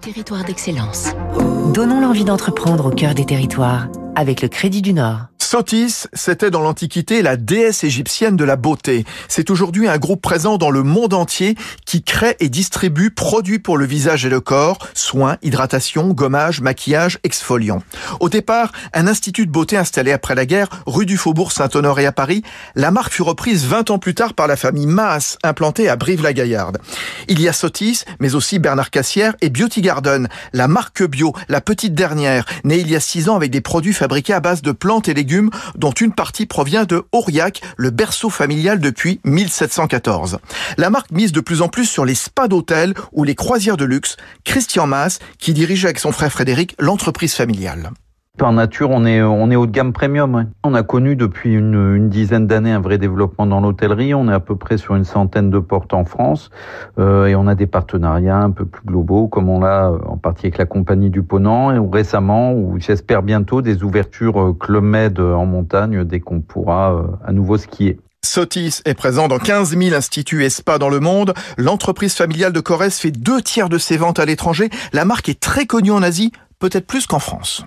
territoire d'excellence. Donnons l'envie d'entreprendre au cœur des territoires avec le Crédit du Nord. Sotis, c'était dans l'Antiquité la déesse égyptienne de la beauté. C'est aujourd'hui un groupe présent dans le monde entier qui crée et distribue produits pour le visage et le corps, soins, hydratation, gommage, maquillage, exfoliant. Au départ, un institut de beauté installé après la guerre, rue du Faubourg Saint-Honoré à Paris, la marque fut reprise 20 ans plus tard par la famille Maas, implantée à Brive-la-Gaillarde. Il y a Sotis, mais aussi Bernard Cassière et Beauty Garden, la marque bio, la petite dernière, née il y a 6 ans avec des produits fabriqués à base de plantes et légumes dont une partie provient de Aurillac, le berceau familial depuis 1714. La marque mise de plus en plus sur les spas d'hôtel ou les croisières de luxe. Christian Maas, qui dirige avec son frère Frédéric l'entreprise familiale. Par nature, on est, haut de gamme premium. On a connu depuis une, dizaine d'années un vrai développement dans l'hôtellerie. On est à peu près sur une centaine de portes en France euh, et on a des partenariats un peu plus globaux, comme on l'a en partie avec la compagnie du Ponant et récemment, ou j'espère bientôt, des ouvertures euh, Club Med en montagne dès qu'on pourra euh, à nouveau skier. Sotis est présent dans 15 000 instituts et dans le monde. L'entreprise familiale de Corrèze fait deux tiers de ses ventes à l'étranger. La marque est très connue en Asie, peut-être plus qu'en France.